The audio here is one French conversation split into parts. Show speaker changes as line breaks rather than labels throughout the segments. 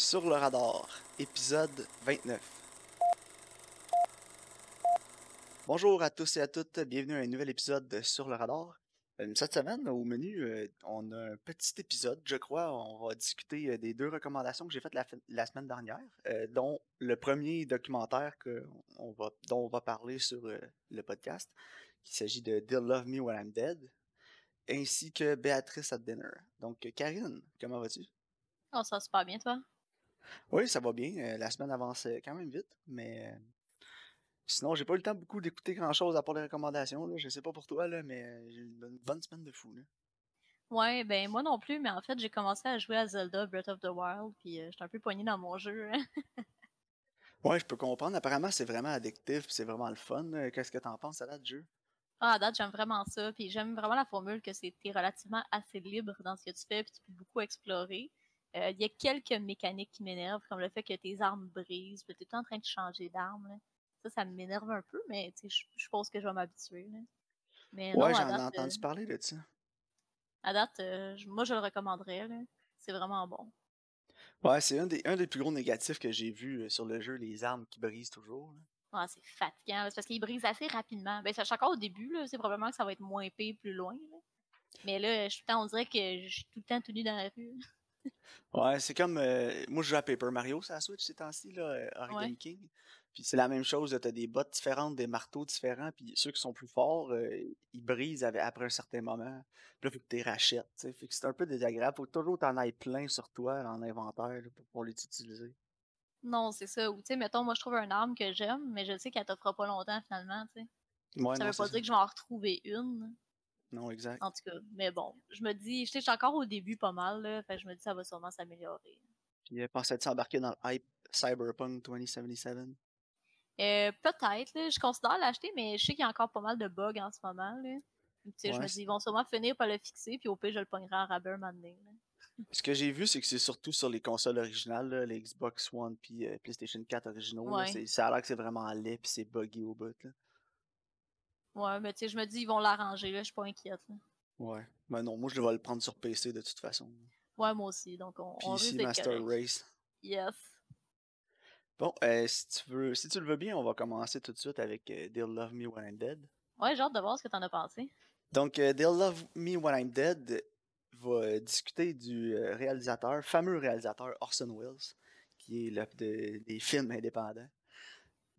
Sur le radar, épisode 29. Bonjour à tous et à toutes, bienvenue à un nouvel épisode de Sur le radar. Euh, Cette semaine, au menu, euh, on a un petit épisode, je crois. On va discuter euh, des deux recommandations que j'ai faites la, semaine dernière, dont le premier documentaire on dont on va parler sur le podcast, qui s'agit de They'll Love Me When I'm Dead, ainsi que Béatrice at Dinner. Donc, Karine, comment vas-tu?
Oh, ça va super bien, toi?
Oui, ça va bien. euh, la semaine avance euh, quand même vite, mais euh, sinon, j'ai pas eu le temps beaucoup d'écouter grand-chose à part les recommandations. Là. Je sais pas pour toi, là, mais j'ai eu une bonne, semaine de fou. Là.
Ouais, ben moi non plus, mais en fait, j'ai commencé à jouer à Zelda Breath of the Wild, puis euh, j'étais un peu poignée dans mon jeu. hein.
Ouais, je peux comprendre. Apparemment, c'est vraiment addictif, puis c'est vraiment le fun. Qu'est-ce que t'en penses à date du jeu?
Ah, à date, j'aime vraiment ça, puis j'aime vraiment la formule que t'es relativement assez libre dans ce que tu fais, puis tu peux beaucoup explorer. Euh, Il y a quelques mécaniques qui m'énervent, comme le fait que tes armes brisent, puis t'es en train de changer d'arme. Ça, ça m'énerve un peu, mais je pense que je vais m'habituer. Mais
Ouais, j'en ai entendu
euh,
parler de ça.
à date, euh, moi, je le recommanderais. C'est vraiment bon.
Ouais, c'est un des, un des plus gros négatifs que j'ai vu sur le jeu, les armes qui brisent toujours. là.
Ah, c'est fatigant, parce qu'il brise assez rapidement. Ben, ça, je suis encore au début, c'est probablement que ça va être moins pire plus loin. là. Mais là, je suis tout le temps, on dirait que je suis tout le temps tout nu dans la rue.
Ouais, c'est comme. euh, moi, je joue à Paper Mario sur la Switch ces temps-ci, là, euh, Origami King. Puis c'est la même chose, t'as des bottes différentes, des marteaux différents, puis ceux qui sont plus forts, euh, ils brisent avec- après un certain moment. Puis là, faut que tu les rachètes, tu sais. Fait que c'est un peu désagréable. Faut toujours t'en ailles plein sur toi en inventaire là, pour pouvoir les utiliser.
Non, c'est ça. Ou, tu sais, mettons, moi, je trouve un arme que j'aime, mais je sais qu'elle t'offre pas longtemps, finalement, tu sais.
Ouais,
ça
non,
veut pas dire que je vais en retrouver une,
Non, exact.
en tout cas. Mais bon, je me dis, je sais, je suis encore au début pas mal, là, fait je me dis, ça va sûrement s'améliorer.
Puis euh, pensais-tu embarquer dans le hype Cyberpunk 2077?
Euh, peut-être, là, je considère l'acheter, mais je sais qu'il y a encore pas mal de bugs en ce moment, là. Je me dis, ils vont sûrement finir par le fixer, puis au pire, je le pognerai en rabais un moment donné, là.
Ce que j'ai vu, c'est que c'est surtout sur les consoles originales, là, les Xbox One puis euh, PlayStation 4 originaux. là,
Ouais.
c'est- ça a l'air que c'est vraiment laid puis c'est buggy au bout. Là.
Ouais, mais tu sais, je me dis, ils vont l'arranger, là, je suis pas inquiète, là.
Ouais. Ben non, moi je vais le prendre sur PC de toute façon.
Ouais, moi aussi, donc on, on risque
PC
d'être
Master. Race.
Yes.
Bon, euh, si tu veux, si tu le veux bien, on va commencer tout de suite avec euh, They'll Love Me When I'm Dead.
Ouais, j'ai hâte de voir ce que t'en as pensé.
Donc, euh, They'll Love Me When I'm Dead va discuter du réalisateur, fameux réalisateur Orson Welles, qui est le, de- des films indépendants.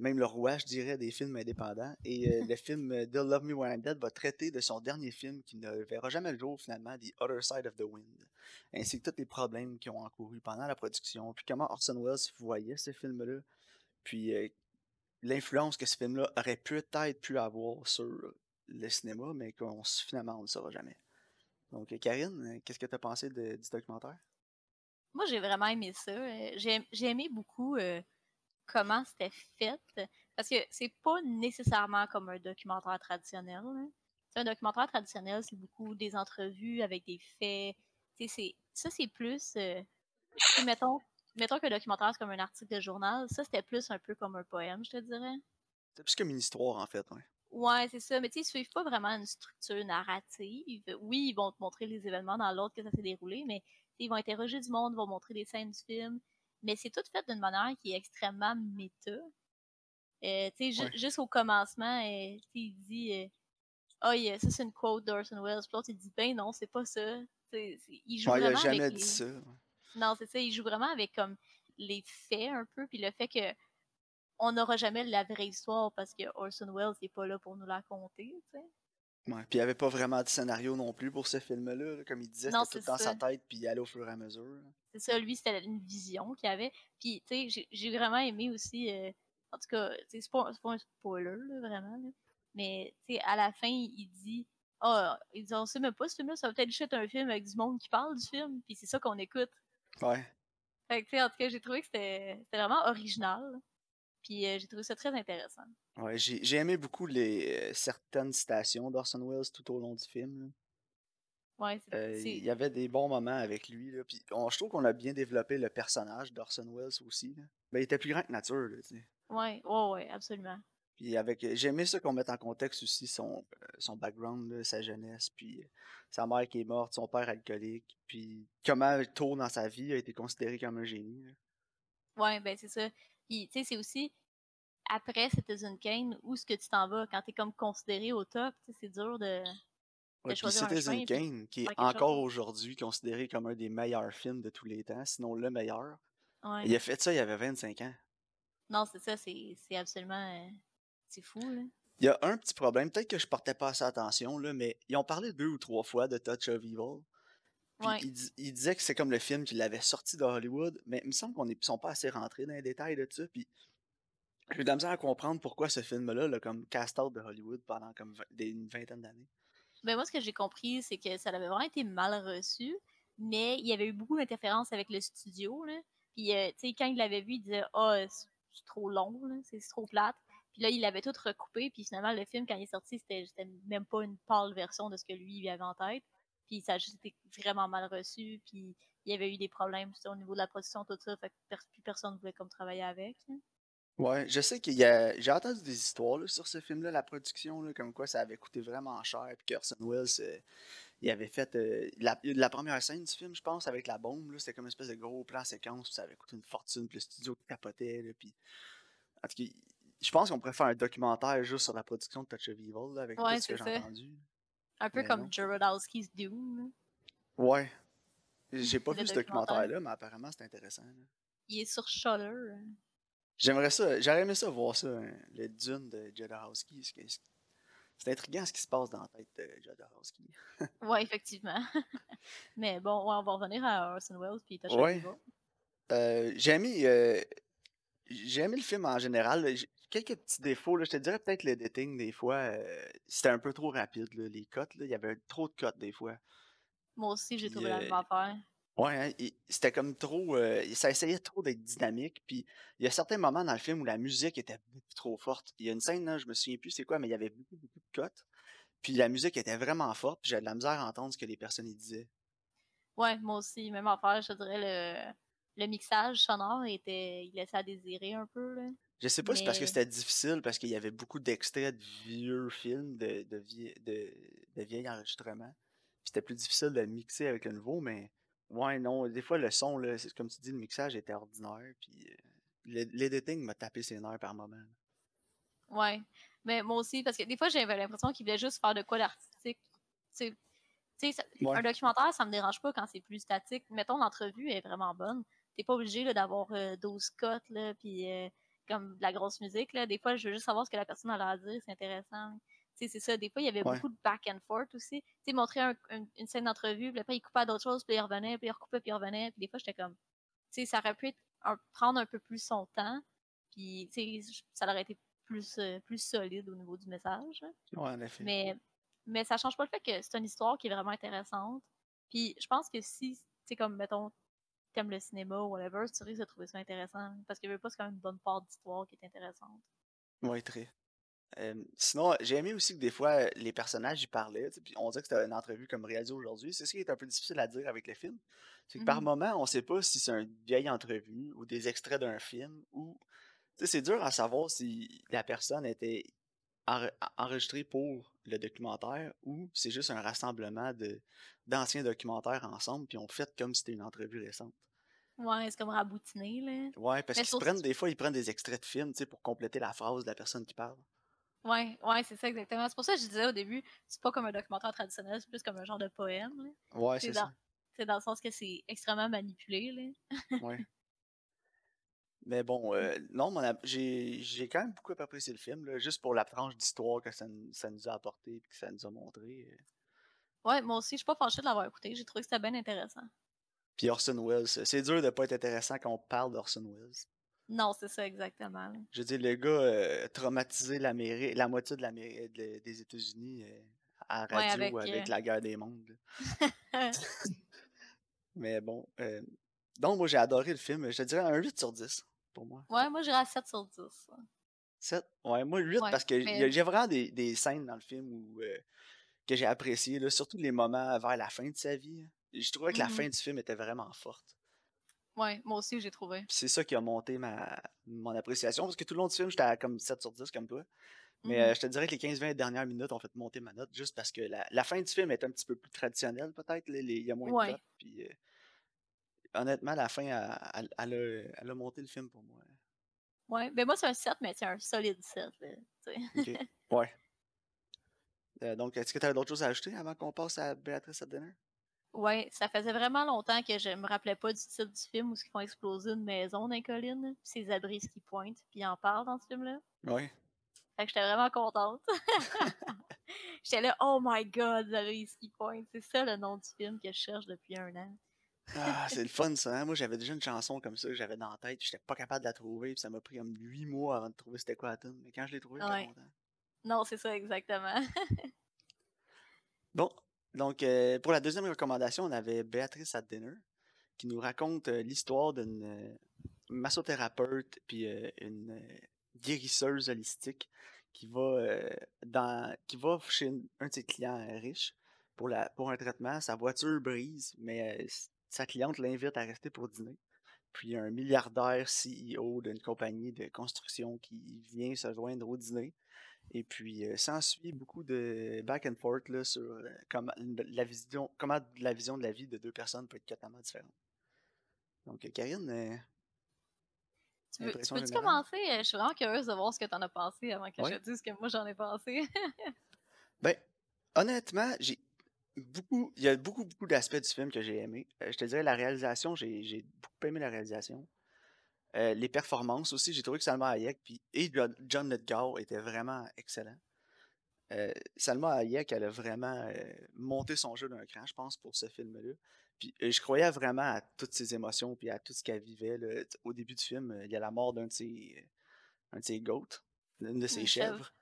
Même le roi, je dirais, des films indépendants. Et euh, le film euh, They'll Love Me When I'm Dead va traiter de son dernier film qui ne verra jamais le jour finalement, The Other Side of the Wind, ainsi que tous les problèmes qui ont encouru pendant la production, puis comment Orson Welles voyait ce film-là, puis euh, l'influence que ce film-là aurait peut-être pu avoir sur le cinéma, mais qu'on finalement on ne le saura jamais. Donc, Karine, qu'est-ce que tu as pensé de- du documentaire?
Moi, j'ai vraiment aimé ça. J'ai j'ai aimé beaucoup euh, comment c'était fait. Parce que c'est pas nécessairement comme un documentaire traditionnel. sais, Un documentaire traditionnel, c'est beaucoup des entrevues avec des faits. C'est- ça, c'est plus. euh, mettons, mettons qu'un documentaire, c'est comme un article de journal. Ça, c'était plus un peu comme un poème, je te dirais.
C'est plus comme une histoire, en fait. Ouais.
Ouais, c'est ça. Mais tu sais, ils suivent pas vraiment une structure narrative. Oui, ils vont te montrer les événements dans l'ordre que ça s'est déroulé, mais ils vont interroger du monde, ils vont montrer des scènes du film. Mais c'est tout fait d'une manière qui est extrêmement méta. Euh, tu sais,
Ouais.
commencement, euh, il dit euh, Ah, ça c'est une quote d'Orson Welles. Puis l'autre, il dit Ben non, c'est pas ça. Il joue
Ouais, il a
vraiment
jamais
avec
dit
les...
ça.
Non, c'est ça, il joue vraiment avec comme les faits un peu, puis le fait que on n'aura jamais la vraie histoire parce que Orson Welles n'est pas là pour nous la conter.
Ouais, Puis il n'y avait pas vraiment de scénario non plus pour ce film-là. là. Comme il disait, c'était tout dans sa
ça.
tête, puis il allait au fur et à mesure.
C'est ça, lui, c'était une vision qu'il avait. Puis, tu sais, j'ai- vraiment aimé aussi, euh, en tout cas, tu sais, c'est pas, pas un spoiler, là, vraiment, là. mais, tu sais, à la fin, il dit, ah, il dit, on sait même pas ce film-là, ça va peut-être juste être un film avec du monde qui parle du film, puis c'est ça qu'on écoute.
Ouais.
Fait que, tu sais, en tout cas, j'ai trouvé que c'était c'était vraiment original, puis euh, j'ai trouvé ça très intéressant.
Ouais, j'ai j'ai aimé beaucoup les euh, certaines citations d'Orson Welles tout au long du film. là.
Ouais, c'est-
Euh,
c'est.
il y avait des bons moments avec lui. Là. Puis on- je trouve qu'on a bien développé le personnage d'Orson Welles aussi. là. Ben, il était plus grand que nature. Là, tu sais.
Ouais, ouais, ouais, absolument.
Puis avec, j'ai aimé ça qu'on mette en contexte aussi son, euh, son background, là, sa jeunesse, puis euh, sa mère qui est morte, son père alcoolique, puis comment tôt dans sa vie a été considéré comme un génie. là.
Ouais, ben c'est ça. Puis, tu sais, c'est aussi après Citizen Kane, où est-ce que tu t'en vas? Quand t'es comme considéré au top, tu c'est dur de, de
Ouais, puis
un
Citizen
chemin
Kane, qui est encore aujourd'hui considéré comme un des meilleurs films de tous les temps, sinon le meilleur.
Ouais.
Il a fait ça, il avait 25 ans.
Non, c'est ça, c'est absolument. euh, c'est fou, là.
Il y a un petit problème, peut-être que je portais pas assez attention, là, mais ils ont parlé deux ou trois fois de Touch of Evil.
Ouais.
ils, dis- ils disaient que c'est comme le film qui l'avait sorti de Hollywood, mais il me semble qu'on ne sont pas assez rentrés dans les détails de ça. Puis j'ai eu de la misère à comprendre pourquoi ce film-là comme cast out de Hollywood pendant comme une vingtaine d'années.
Ben moi, ce que j'ai compris, c'est que ça avait vraiment été mal reçu, mais il y avait eu beaucoup d'interférences avec le studio. Puis, euh, tu sais, quand il l'avait vu, il disait « Ah, c'est c'est trop long, c'est trop plate. » Puis là, il l'avait tout recoupé, puis finalement, le film, quand il est sorti, c'était même pas une pâle version de ce que lui, il avait en tête. Puis ça a juste été vraiment mal reçu, puis il y avait eu des problèmes au niveau de la production, tout ça, fait que plus personne voulait comme travailler avec.
Ouais, je sais qu'il y a. J'ai entendu des histoires là, sur ce film-là, la production, là, comme quoi ça avait coûté vraiment cher, puis qu'Orson Welles, euh, il avait fait euh, la, la première scène du film, je pense, avec la bombe, c'était comme une espèce de gros plan séquence, puis ça avait coûté une fortune, puis le studio capotait, là, puis. En tout cas, je pense qu'on pourrait faire un documentaire juste sur la production de Touch of Evil, là, avec
Ouais,
tout ce que j'ai entendu.
Un peu
Mais
comme. Jodorowsky's là.
Ouais. J'ai pas vu ce
documentaire.
documentaire-là, mais apparemment c'est intéressant.
Il est sur Shutter. euh.
J'aimerais ça, j'aurais aimé ça voir ça, hein, le Dune de Jodorowsky. C'est intriguant ce qui se passe dans la tête de Jodorowsky.
Ouais, effectivement. Mais bon, ouais, on va revenir à Orson Welles puis of
Ouais. Euh, j'ai aimé, euh, j'ai aimé le film en général. là. Quelques petits défauts. Là. Je te dirais peut-être l'editing des fois. euh, c'était un peu trop rapide, là, les cuts. Là. Il y avait trop de cuts des fois.
Moi aussi, j'ai trouvé la
euh,
même affaire.
Ouais, hein, c'était comme trop. euh, ça essayait trop d'être dynamique. Puis il y a certains moments dans le film où la musique était beaucoup trop forte. Il y a une scène, là, je me souviens plus c'est quoi, mais il y avait beaucoup, beaucoup de cuts. Puis la musique était vraiment forte. Puis j'avais de la misère à entendre ce que les personnes y disaient.
Ouais, moi aussi, même affaire. Je dirais, le, le mixage sonore était. Il laissait à désirer un peu, là.
Je sais pas si c'est parce que c'était difficile, parce qu'il y avait beaucoup d'extraits de vieux films, de, de, vie- de, de vieilles enregistrements. Puis c'était plus difficile de le mixer avec le nouveau, mais ouais, non, des fois le son, là, c'est comme tu dis, le mixage était ordinaire, puis euh, le- l'editing m'a tapé ses nerfs par moment.
Ouais. Mais moi aussi, parce que des fois, j'avais l'impression qu'il voulait juste faire de quoi d'artistique. Tu sais-
Ouais.
un documentaire, ça me dérange pas quand c'est plus statique. Mettons, l'entrevue est vraiment bonne. T'es pas obligé là, d'avoir euh, 12 cotes, là, puis euh, comme de la grosse musique. Là. Des fois, je veux juste savoir ce que la personne a à dire, c'est intéressant. C'est ça. Des fois, il y avait
Ouais.
beaucoup de back and forth aussi. Tu sais, montrer un- un- une scène d'entrevue, puis après, il coupait à d'autres choses, puis il revenait, puis il recoupait, puis il revenait. Puis des fois, j'étais comme, tu sais, ça aurait pu être un- prendre un peu plus son temps, puis tu sais, ça aurait été plus, euh, plus solide au niveau du message. là.
Ouais, en effet.
Mais, mais ça change pas le fait que c'est une histoire qui est vraiment intéressante. Puis je pense que si, tu sais, comme, mettons, t'aimes le cinéma ou whatever, tu risques de trouver ça intéressant. Parce que je veux pas, c'est quand même une bonne part d'histoire qui est intéressante.
Ouais, très. Euh, sinon, j'ai aimé aussi que des fois, les personnages y parlaient, puis on dirait que c'était une entrevue comme réalisée aujourd'hui. C'est ce qui est un peu difficile à dire avec le film. C'est que par
Mhm.
moment, on sait pas si c'est une vieille entrevue ou des extraits d'un film ou. C'est dur à savoir si la personne était enre- enregistrée pour le documentaire ou c'est juste un rassemblement d'anciens documentaires ensemble puis on fait comme si c'était une entrevue récente.
Ouais, c'est comme raboutiné, là.
Ouais, parce qu'ils prennent des fois ils prennent des extraits de films, tu sais, pour compléter la phrase de la personne qui parle.
Ouais, ouais, c'est ça exactement. C'est pour ça que je disais au début, c'est pas comme un documentaire traditionnel, c'est plus comme un genre de poème. là.
Ouais,
C'est dans,
ça.
c'est dans le sens que c'est extrêmement manipulé. Là.
Ouais. Mais bon, euh, non, j'ai j'ai quand même beaucoup apprécié le film, là, juste pour la tranche d'histoire que ça, nous- ça nous a apporté et que ça nous a montré. euh.
Ouais, moi aussi, je suis pas fâchée de l'avoir écouté. J'ai trouvé que c'était bien intéressant.
Puis Orson Welles, c'est dur de pas être intéressant quand on parle d'Orson Welles.
Non, c'est ça exactement.
Je veux dire, le gars euh, traumatisé l'Amérique, la moitié de des États-Unis euh, à la
Ouais,
radio
avec,
avec,
euh,
la guerre des mondes. Mais bon, euh, donc moi j'ai adoré le film. Je te dirais un 8 sur 10 pour moi.
Ouais, moi j'irais à 7 sur 10.
7? Ouais, moi 8
Ouais,
parce que
mais-
j'ai vraiment des, des scènes dans le film où, que j'ai appréciées, surtout les moments vers la fin de sa vie. Je trouvais que la
Mhm.
fin du film était vraiment forte.
Ouais, moi aussi j'ai trouvé.
C'est ça qui a monté ma, mon appréciation parce que tout le long du film, j'étais à comme 7 sur 10 comme toi. Mais
Mhm.
euh, je te dirais que les 15-20 dernières minutes ont fait monter ma note juste parce que la, la fin du film est un petit peu plus traditionnelle, peut-être. Il y a moins
Ouais.
de cotes. Puis euh, honnêtement, la fin, elle, elle, a, elle, a, monté le film pour moi.
Ouais, ben moi, c'est un 7, mais c'est un solide 7. Là,
ouais. Euh, donc, est-ce que tu as d'autres choses à ajouter avant qu'on passe à Béatrice à Dinner?
Ouais, ça faisait vraiment longtemps que je me rappelais pas du titre du film où ils font exploser une maison dans les collines, puis ces abris qui pointent, puis ils en parlent dans ce film-là.
Ouais.
Fait que j'étais vraiment contente. j'étais là, oh my god, les ski points. C'est ça le nom du film que je cherche depuis un an.
ah, c'est le fun ça. Hein? Moi, j'avais déjà une chanson comme ça que j'avais dans la tête. J'étais pas capable de la trouver. Puis ça m'a pris comme huit mois avant de trouver c'était quoi la tune. Mais quand je l'ai trouvée, j'étais content.
Non, c'est ça, exactement.
bon, donc euh, pour la deuxième recommandation, on avait Béatrice at Dinner qui nous raconte euh, l'histoire d'une euh, massothérapeute puis une guérisseuse holistique qui va, dans, qui va chez un de ses clients riches pour, la, un traitement. Sa voiture brise, mais sa cliente l'invite à rester pour dîner. Puis il y a un milliardaire CEO d'une compagnie de construction qui vient se joindre au dîner. Et puis s'ensuit beaucoup de back and forth là, sur comment la vision, comment la vision de la vie de deux personnes peut être totalement différente. Donc, Karine,
tu veux, tu commencer? Euh, je suis vraiment curieuse de voir ce que tu en as pensé avant que je te dise ce que moi j'en ai pensé.
ben, honnêtement, j'ai beaucoup. Il y a beaucoup, beaucoup d'aspects du film que j'ai aimé. Euh, je te dirais la réalisation, j'ai beaucoup aimé la réalisation. Euh, les performances aussi, j'ai trouvé que Salma Hayek puis, et John Lithgow étaient vraiment excellents. Salma Hayek, elle a vraiment monté son jeu d'un cran, je pense, pour ce film-là. Puis je croyais vraiment à toutes ses émotions puis à tout ce qu'elle vivait. Au début du film, il y a la mort d'un de ses, un de ses goats, d'une de ses chèvres.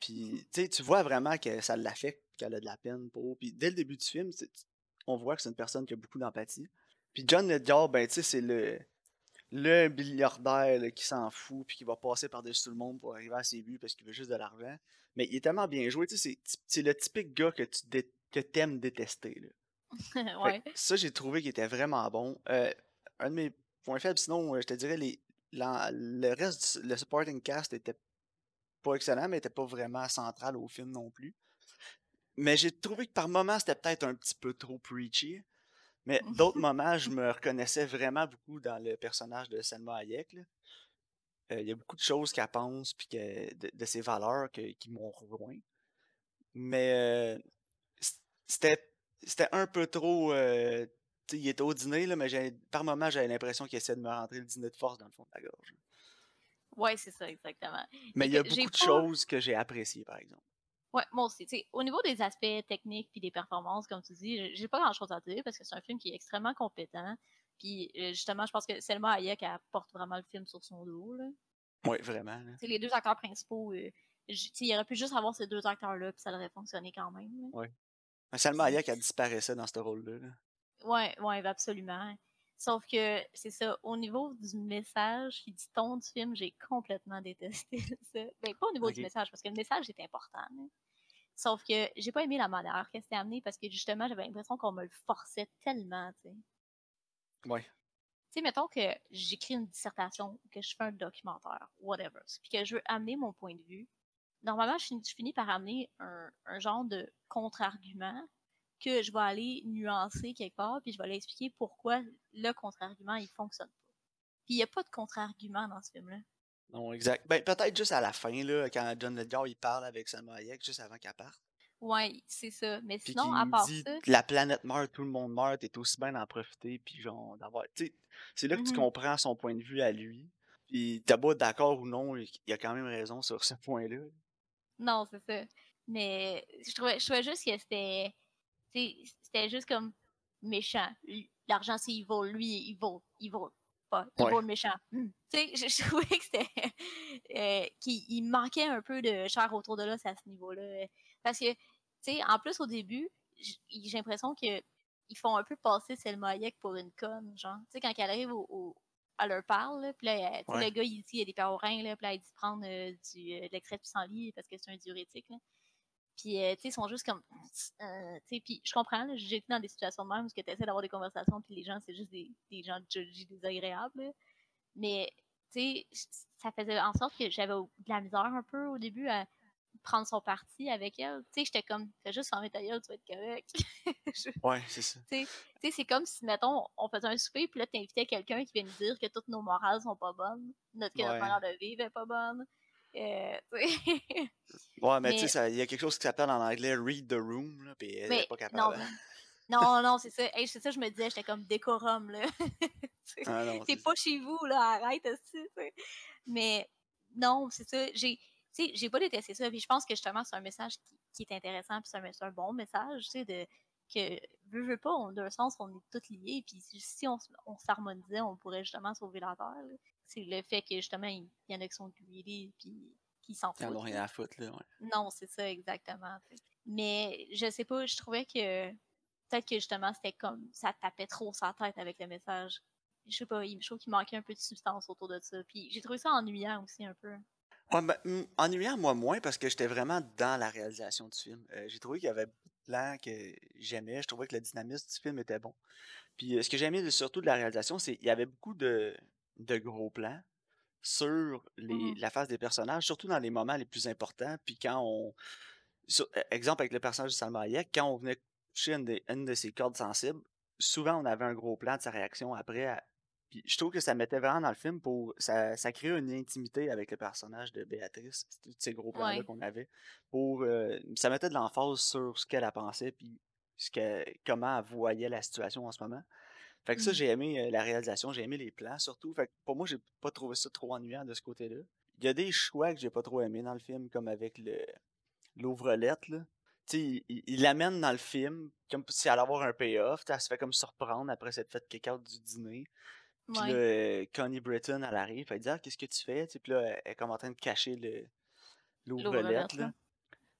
Puis tu vois vraiment que ça l'affecte, qu'elle a de la peine pour. Puis dès le début du film, on voit que c'est une personne qui a beaucoup d'empathie. Puis John Ledger, ben tu sais, c'est le le milliardaire qui s'en fout puis qui va passer par-dessus tout le monde pour arriver à ses buts parce qu'il veut juste de l'argent. Mais il est tellement bien joué, tu sais, c'est le typique gars que tu que aimes détester. Là. Ça, j'ai trouvé qu'il était vraiment bon. Euh, un de mes points faibles, sinon, euh, je te dirais, les, le reste, du, le supporting cast était pas excellent, mais était pas vraiment central au film non plus. Mais j'ai trouvé que par moments, c'était peut-être un petit peu trop preachy. Mais d'autres moments, je me reconnaissais vraiment beaucoup dans le personnage de Selma Hayek. Euh, il y a beaucoup de choses qu'elle pense, puis que, de, ses valeurs qui m'ont rejoint. Mais c'était c'était un peu trop. Euh, il était au dîner, là, mais par moments, j'avais l'impression qu'il essayait de me rentrer le dîner de force dans le fond de la gorge.
Ouais, c'est ça, exactement.
Mais il y a beaucoup de choses que j'ai appréciées, par exemple.
Ouais, moi aussi. au niveau des aspects techniques puis des performances, comme tu dis, j'ai pas grand chose à dire parce que c'est un film qui est extrêmement compétent. Puis euh, justement, je pense que Selma Hayek apporte vraiment le film sur son dos.
Oui, vraiment.
Les deux acteurs principaux, euh, il aurait pu juste avoir ces deux acteurs-là, puis ça aurait fonctionné quand même.
Oui. Salma Hayek, elle disparaissait dans ce rôle-là.
Ouais, ouais, absolument. Sauf que c'est ça, au niveau du message et du ton du film, j'ai complètement détesté ça. Ben, pas au niveau du message, parce que le message est important. Sauf que j'ai pas aimé la manière que c'était amené parce que justement, j'avais l'impression qu'on me le forçait tellement, tu sais.
Ouais.
Tu sais, mettons que j'écris une dissertation, que je fais un documentaire, whatever, puis que je veux amener mon point de vue, normalement, je finis, par amener un, genre de contre-argument que je vais aller nuancer quelque part, puis je vais aller expliquer pourquoi le contre-argument, il fonctionne pas. Puis il n'y a pas de contre-argument dans ce film-là.
Non, exact. Ben, peut-être juste à la fin, là, quand John Ledger, il parle avec Salma Hayek, juste avant qu'elle parte.
Ouais, c'est ça. Mais sinon, à part
dit,
ça...
La planète meurt, tout le monde meurt, t'es aussi bien d'en profiter, puis genre, d'avoir... c'est là que tu mm-hmm. comprends son point de vue à lui. Puis t'as beau d'accord ou non, il a quand même raison sur ce point-là.
Non, c'est ça. Mais je trouvais, je trouvais juste que c'était. C'était juste comme méchant. L'argent, c'est il vaut. Lui, il vaut. Il vaut pas. Il méchant. Hmm. Tu sais, je, trouvais que c'était. Euh, qu'il manquait un peu de chair autour de là, à ce niveau-là. Parce que, tu sais, en plus, au début, j'ai l'impression qu'ils font un peu passer Selma Hayek pour une conne, genre. Tu sais, quand elle arrive au, elle leur parle, puis là, le gars, il dit, il y a des péorins, là, puis là, il dit prendre euh, du, euh, de l'extrait de pissenlit parce que c'est un diurétique, là. Puis, euh, tu sais, ils sont juste comme, tu sais, puis je comprends, j'ai été dans des situations de même où tu essaies d'avoir des conversations, puis les gens, c'est juste des, des gens désagréables, mais, tu sais, ça faisait en sorte que j'avais de la misère un peu au début à prendre son parti avec elle. Tu sais, j'étais comme, fais juste fermer ta gueule, tu vas être correct.
ouais, c'est ça.
Tu sais, c'est comme si, mettons, on faisait un souper, puis là, t'invitais quelqu'un qui vient nous dire que toutes nos morales sont pas bonnes, notre, que notre manière de vivre est pas bonne. Euh,
ouais, mais, tu sais, il y a quelque chose qui s'appelle en anglais read the room, là, puis elle n'est pas capable.
Non, non, non c'est ça. c'est ça, je me disais, j'étais comme décorum, là. ah, c'est pas chez vous, là, arrête aussi. Mais non, c'est ça. J'ai tu sais, j'ai pas détesté ça. Puis je pense que justement, c'est un message qui, est intéressant, puis c'est un, bon message, tu sais, de que, veux, veux pas, d'un sens, on est tous liés, puis si on, s'harmonisait, on pourrait justement sauver la Terre. C'est le fait que, justement, il y en a qui sont greedy, puis qui s'en foutent. Ils
n'ont rien à foutre, là, ouais.
Non, c'est ça, exactement. Mais je sais pas, je trouvais que peut-être que, justement, c'était comme, ça tapait trop sa tête avec le message. Je sais pas, je trouve qu'il manquait un peu de substance autour de ça. Puis j'ai trouvé ça ennuyant aussi, un peu.
Ouais, ben, hmm, ennuyant, moi, moins, parce que j'étais vraiment dans la réalisation du film. Euh, j'ai trouvé qu'il y avait beaucoup de plans que j'aimais. Je trouvais que le dynamisme du film était bon. Puis euh, ce que j'aimais surtout de la réalisation, c'est qu'il y avait beaucoup de, de gros plans sur les, mmh la face des personnages, surtout dans les moments les plus importants. Puis quand on. E, exemple avec le personnage de Salma Hayek, quand on venait toucher une de, une de ses cordes sensibles, souvent on avait un gros plan de sa réaction après puis je trouve que ça mettait vraiment dans le film pour. Ça, ça créait une intimité avec le personnage de Béatrice, tous ces gros plans-là qu'on avait. Pour, euh, ça mettait de l'emphase sur ce qu'elle a pensé, puis ce que, comment elle voyait la situation en ce moment. Fait que ça, mmh. j'ai aimé euh, la réalisation, j'ai aimé les plans surtout. Fait que pour moi, j'ai pas trouvé ça trop ennuyant de ce côté-là. Il y a des choix que j'ai pas trop aimé dans le film, comme avec le l'ouvre-lettre, là. il, il l'amène dans le film comme si elle allait avoir un payoff. Elle se fait comme surprendre après cette fête kick du dîner. Puis là, euh, Connie Britton, elle arrive, elle dit Ah, qu'est-ce que tu fais? puis là, elle est comme en train de cacher le l'ouvre-lettre. Là.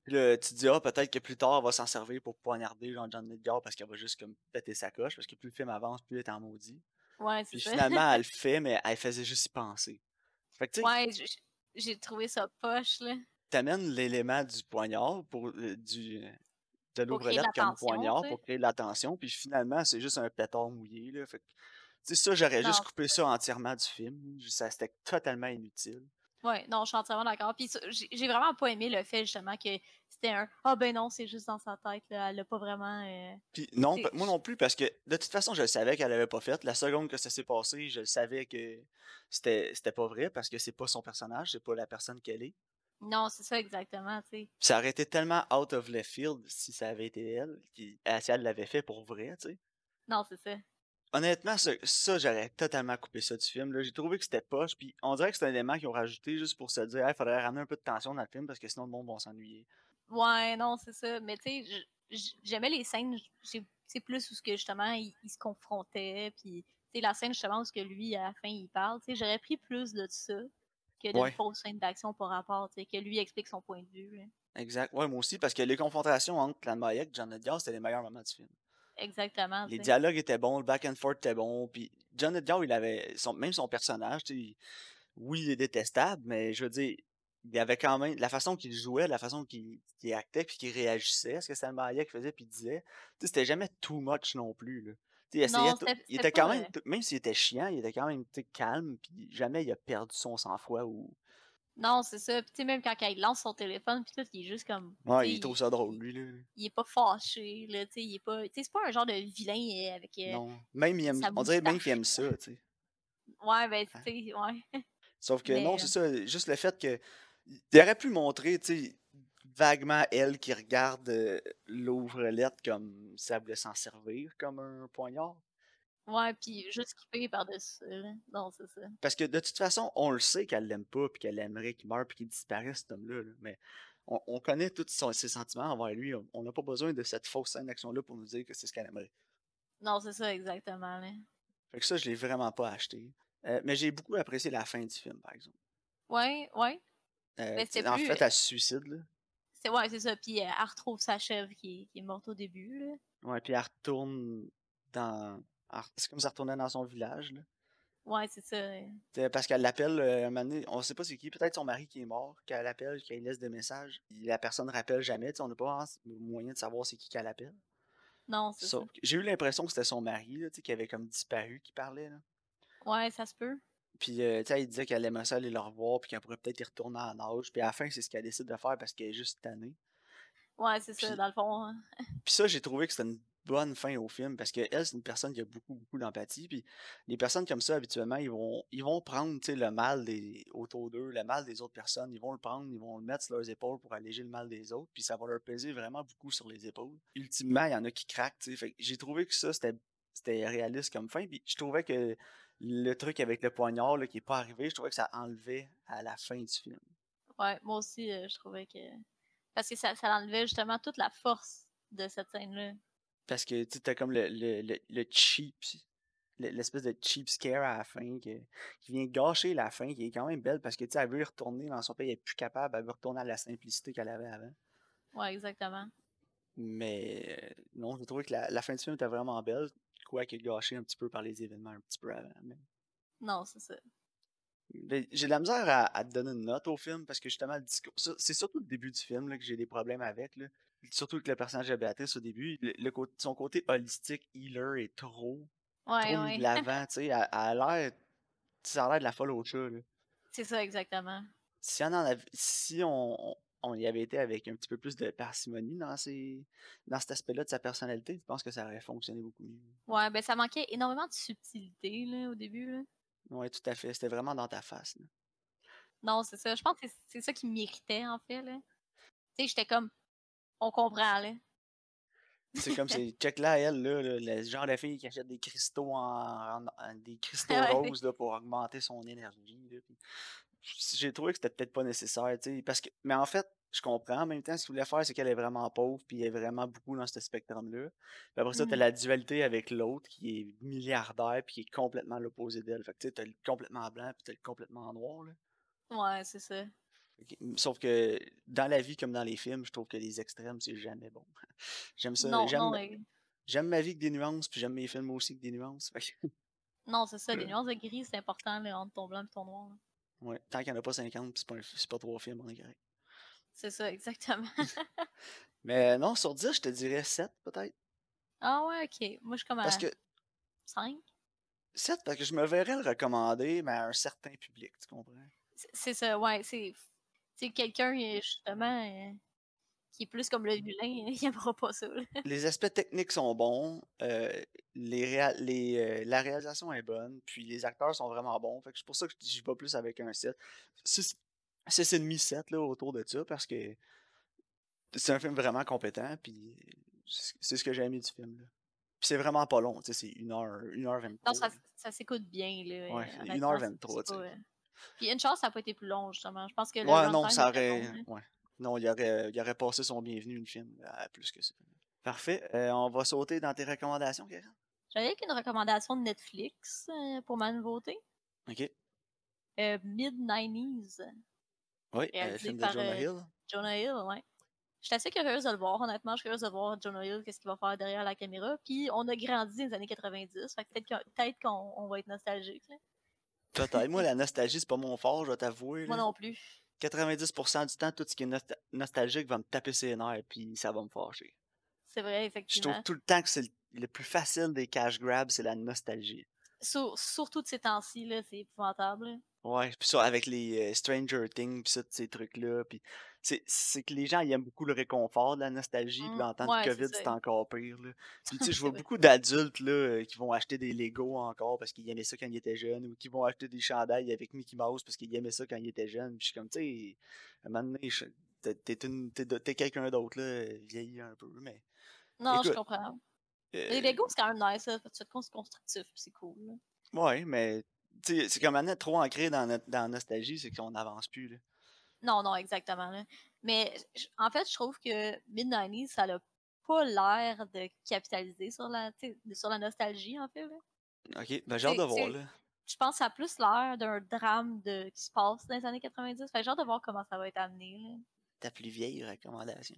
Puis là, tu te dis, ah, peut-être que plus tard, elle va s'en servir pour poignarder Jean John Edgar parce qu'elle va juste comme péter sa coche, parce que plus le film avance, plus elle est en maudit.
Ouais,
Puis finalement, elle le fait, mais elle faisait juste y penser.
Fait que, ouais, j'ai trouvé ça poche, là.
T'amènes l'élément du poignard pour euh, du de l'ouvre-lettre comme poignard pour créer l'attention, puis finalement, c'est juste un pétard mouillé, là. Fait que sais, ça, j'aurais juste coupé ça entièrement du film. Ça, c'était totalement inutile.
Ouais, non, je suis entièrement d'accord. Puis j'ai vraiment pas aimé le fait, justement, que c'était un Ah ben non, c'est juste dans sa tête, là. elle l'a pas vraiment. Euh,
Puis non, moi non plus, parce que de toute façon, je savais qu'elle avait pas fait. La seconde que ça s'est passé, je savais que c'était pas vrai, parce que c'est pas son personnage, c'est pas la personne qu'elle est.
Non, c'est ça exactement, tu sais.
Ça aurait été tellement out of left field si ça avait été elle, qui, si elle l'avait fait pour vrai, tu sais.
Non, c'est ça
honnêtement, ça, j'aurais totalement coupé ça du film. J'ai trouvé que c'était poche, puis on dirait que c'est un élément qu'ils ont rajouté juste pour se dire, il faudrait ramener un peu de tension dans le film parce que sinon le monde va s'ennuyer.
Ouais, non, c'est ça. Mais tu sais, j'aimais les scènes, c'est plus où ce que justement ils se confrontaient, puis la scène justement où ce que lui à la fin il parle. J'aurais pris plus de ça que de ouais. fausse scène d'action pour rapport, que lui explique son point de vue.
Exact. Ouais, moi aussi, parce que les confrontations entre Clan Mayek et John Edgar, c'était les meilleurs moments du film.
Exactement.
Les dialogues étaient bons, le back and forth était bon. Puis John Edgar, il avait son, même son personnage, oui, il est détestable, mais je veux dire, il avait quand même la façon qu'il jouait, la façon qu'il actait, puis qu'il réagissait, ce que Salma Hayek faisait, puis disait, c'était jamais too much non plus. Là. Il, essayait il était quand même, même s'il était chiant, il était quand même calme, puis jamais il a perdu son sang-froid ou
non, c'est ça. Puis, même quand il lance son téléphone, puis tout, il est juste comme.
Ouais, il trouve ça drôle, lui. Là.
Il est pas fâché, là. Tu sais, il est pas. Tu sais, c'est pas un genre de vilain euh, avec. Euh,
non. Même, il aime... on dirait même qu'il aime ça, tu sais.
Ouais, ben, tu sais, ouais.
Sauf que non, c'est ça. Juste le fait que. Il aurait pu montrer, tu sais, vaguement elle qui regarde euh, l'ouvre-lettre comme elle voulait s'en servir comme un poignard.
Ouais, puis juste skipper par-dessus. Non, c'est ça.
Parce que de toute façon, on le sait qu'elle l'aime pas, puis qu'elle aimerait qu'il meure, puis qu'il disparaisse, cet homme-là. Mais on, connaît tous ses sentiments envers lui. On n'a pas besoin de cette fausse scène d'action-là pour nous dire que c'est ce qu'elle aimerait.
Non, c'est ça, exactement. Là.
Fait que ça, je l'ai vraiment pas acheté. Euh, mais j'ai beaucoup apprécié la fin du film, par exemple.
Ouais, ouais.
Euh, en fait, elle se suicide, là.
C'est, ouais, c'est ça. Puis euh, elle retrouve sa chèvre qui, qui est morte au début, là.
Ouais, puis elle retourne dans c'est comme ça retournait dans son village. Là.
Ouais, c'est
ça. Parce qu'elle l'appelle, euh, un moment donné, on sait pas c'est qui, peut-être son mari qui est mort, qu'elle appelle, qu'elle laisse des messages. La personne ne rappelle jamais, on n'a pas moyen de savoir c'est qui qu'elle appelle.
Non, c'est ça.
J'ai eu l'impression que c'était son mari, là, qui avait comme disparu, qui parlait. Là.
Ouais, ça se peut.
Puis, euh, tu sais, il disait qu'elle aimait ça aller le revoir, puis qu'elle pourrait peut-être y retourner en âge. Puis à la fin, c'est ce qu'elle décide de faire parce qu'elle est juste tannée.
Ouais, c'est ça, dans le fond. hein.
Puis ça, j'ai trouvé que c'était une bonne fin au film parce qu'elle, c'est une personne qui a beaucoup, beaucoup d'empathie. Puis les personnes comme ça, habituellement, ils vont, ils vont prendre le mal des, autour d'eux, le mal des autres personnes. Ils vont le prendre, ils vont le mettre sur leurs épaules pour alléger le mal des autres. Puis ça va leur peser vraiment beaucoup sur les épaules. Ultimement, il y en a qui craquent. j'ai trouvé que ça, c'était réaliste comme fin. Puis je trouvais que le truc avec le poignard là, qui est pas arrivé, je trouvais que ça enlevait à la fin du film.
Ouais, moi aussi, euh, je trouvais que. Parce que ça, ça enlevait justement toute la force de cette scène-là.
Parce que tu as comme le, le, le, le cheap, le- l'espèce de cheap scare à la fin que- qui vient gâcher la fin, qui est quand même belle parce que tu elle veut y retourner dans son pays, elle est plus capable, elle veut retourner à la simplicité qu'elle avait avant.
Ouais, exactement.
Mais euh, non, j'ai trouvé que la, la fin du film était vraiment belle, quoique gâchée un petit peu par les événements un petit peu avant. mais-
Non, c'est ça.
J'ai de la misère à, à te donner une note au film parce que justement, le discours, ça, c'est surtout le début du film là, que j'ai des problèmes avec. Là. Surtout avec le personnage de Béatrice au début, le, son côté holistique, healer est trop
Ouais,
trop
ouais.
de l'avant, tu sais, elle, a l'air, ça a l'air de la folle au chat, là.
c'est ça, exactement.
Si on en avait, si on, y avait été avec un petit peu plus de parcimonie dans ces, dans cet aspect-là de sa personnalité, je pense que ça aurait fonctionné beaucoup mieux.
Ouais, ben ça manquait énormément de subtilité là, au début. Là.
Ouais, tout à fait, c'était vraiment dans ta face, là.
Non, c'est ça. Je pense que c'est- c'est ça qui m'irritait, en fait. là. Tu sais, j'étais comme. On comprend, là.
C'est comme c'est check là elle là, le genre de fille qui achète des cristaux en, en- en- des cristaux
Ouais.
roses là, pour augmenter son énergie. J'ai trouvé que c'était peut-être pas nécessaire, tu sais, parce que mais en fait, je comprends en même temps ce qu'il voulait faire c'est qu'elle est vraiment pauvre puis elle est vraiment beaucoup dans ce spectrum-là. Puis après ça, tu as
Mhm.
la dualité avec l'autre qui est milliardaire puis qui est complètement l'opposé d'elle. Fait que tu sais, t'as le complètement blanc puis t'as le complètement noir là.
Ouais, c'est ça.
Sauf que dans la vie comme dans les films, je trouve que les extrêmes c'est jamais bon. J'aime ça,
non,
j'aime
mais-
J'aime ma vie avec des nuances, puis j'aime mes films aussi avec des nuances.
Non, c'est ça. Les nuances de gris, c'est important là, entre ton blanc et ton noir. là.
ouais, tant qu'il n'y en a pas 50, puis c'est pas, pas trois films, on est correct.
C'est ça, exactement.
Mais non, sur 10, je te dirais 7 peut-être.
ah ouais, ok. Moi, je suis comme à
Parce que
5.
7, parce que je me verrais le recommander, mais à un certain public, tu comprends?
C'est ça, ouais. C'est c'est quelqu'un, euh, justement, euh, qui est plus comme le vilain, il aimera pas ça. là.
Les aspects techniques sont bons, euh, les réa- les, euh, la réalisation est bonne, puis les acteurs sont vraiment bons. Fait que c'est pour ça que je vais plus avec un 7. 6,5 7 là, autour de ça, parce que c'est un film vraiment compétent, puis c'est ce que j'ai aimé du film. Là. Puis c'est vraiment pas long, tu sais, c'est 1h, 1h23.
Non, ça, ça s'écoute bien. Là,
Ouais,
euh,
c'est
honnêtement,
1h23,
Puis une chance, ça n'a pas été plus long, justement. Je pense que le
Ouais, non, ça aurait.
là.
Ouais. Non, il aurait, il aurait passé son bienvenu, le film, à plus que ça. Parfait. Euh, on va sauter dans tes recommandations, Karen?
J'avais avec une recommandation de Netflix euh, pour ma nouveauté.
Ok.
Euh, Mid-90s.
Oui, le film de
par,
Jonah Hill.
Jonah Hill, ouais. J'étais assez curieuse de le voir, honnêtement. Je suis curieuse de voir Jonah Hill, qu'est-ce qu'il va faire derrière la caméra. Puis on a grandi dans les années 90, fait que peut-être qu'on on va être nostalgique. là.
Peut-être. Moi, la nostalgie, c'est pas mon fort, je vais t'avouer.
Moi
là.
non plus.
90% du temps, tout ce qui est nostal- nostalgique va me taper ses nerfs, puis ça va me fâcher.
C'est vrai,
Je
effectivement.
trouve tout le temps que c'est le, le plus facile des cash grabs, c'est la nostalgie.
Sur- surtout de ces temps-ci, là, c'est épouvantable. là.
Ouais, puis ça, avec les euh, Stranger Things, puis ça, tous ces trucs-là, puis c'est que les gens, ils aiment beaucoup le réconfort de la nostalgie, puis en temps
ouais,
de COVID, c'est encore pire, là. Puis tu sais, je vois beaucoup d'adultes, là, euh, qui vont acheter des Lego encore parce qu'ils aimaient ça quand ils étaient jeunes, ou qui vont acheter des chandails avec Mickey Mouse parce qu'ils aimaient ça quand ils étaient jeunes, puis je suis comme, tu sais, à un moment donné, t'es quelqu'un d'autre, là, vieilli un peu, mais...
Non, je comprends.
euh,
Les Lego, c'est quand même nice, là. C'est constructif, c'est cool. là.
Ouais, mais... tu C'est comme maintenant trop ancré dans, notre, dans la nostalgie, c'est qu'on n'avance plus. Là.
Non, non, exactement. là. Mais en fait, je trouve que Mid-90s, ça n'a pas l'air de capitaliser sur la, sur la nostalgie, en fait. là.
Ok, ben j'ai hâte de voir. Là.
Je pense que ça a plus l'air d'un drame de, qui se passe dans les années 90. Fait j'ai hâte de voir comment ça va être amené. là.
Ta plus vieille recommandation.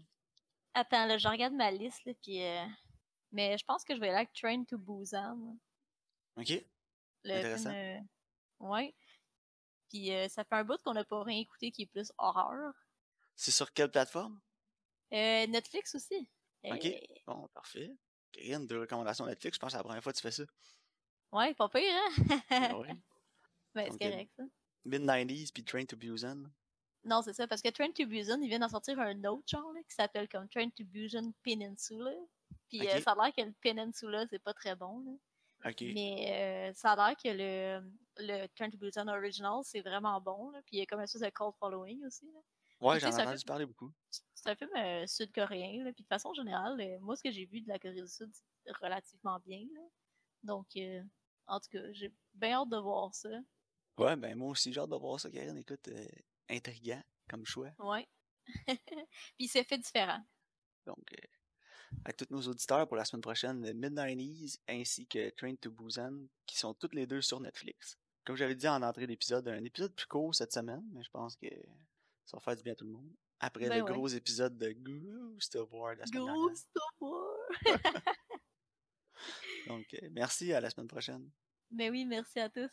Attends, là, je regarde ma liste, là, puis... euh, Mais je pense que je vais aller avec Train to Busan. là.
Ok.
Le
Intéressant.
film, euh, Ouais. Puis euh, ça fait un bout qu'on n'a pas rien écouté qui est plus horreur.
C'est sur quelle plateforme?
Euh, Netflix aussi.
Ok.
Euh,
Bon, parfait. Karine, deux recommandations Netflix, je pense que c'est la première fois que tu fais ça.
Ouais, pas pire, hein?
Ah ouais.
Ben, c'est correct, ça.
Mid-90s puis Train to Busan.
Non, c'est ça, parce que Train to Busan, ils viennent d'en sortir un autre genre là, qui s'appelle comme Train to Busan Peninsula. Puis euh, ça a l'air que le Peninsula, c'est pas très bon. Là. Mais euh, ça a l'air que le, le Busan Original, c'est vraiment bon. Là. Puis il y a comme un espèce de cult following aussi. Là.
Ouais, j'en ai entendu parler beaucoup.
C'est un film euh, sud-coréen. Puis de façon générale, moi, ce que j'ai vu de la Corée du Sud, c'est relativement bien. Là. Donc, en tout cas, j'ai bien hâte de voir ça.
Ouais, ben moi aussi, j'ai hâte de voir ça, Karine. Écoute, intriguant comme choix.
Ouais. Puis c'est fait différent.
Donc, avec tous nos auditeurs pour la semaine prochaine, Mid-90s ainsi que Train to Busan, qui sont toutes les deux sur Netflix. Comme j'avais dit en entrée d'épisode, un épisode plus court cette semaine, mais je pense que ça va faire du bien à tout le monde. Après ben le gros épisode de Ghost of War la semaine
Ghost of War!
Donc, euh, merci, à la semaine prochaine.
Ben oui, merci à tous.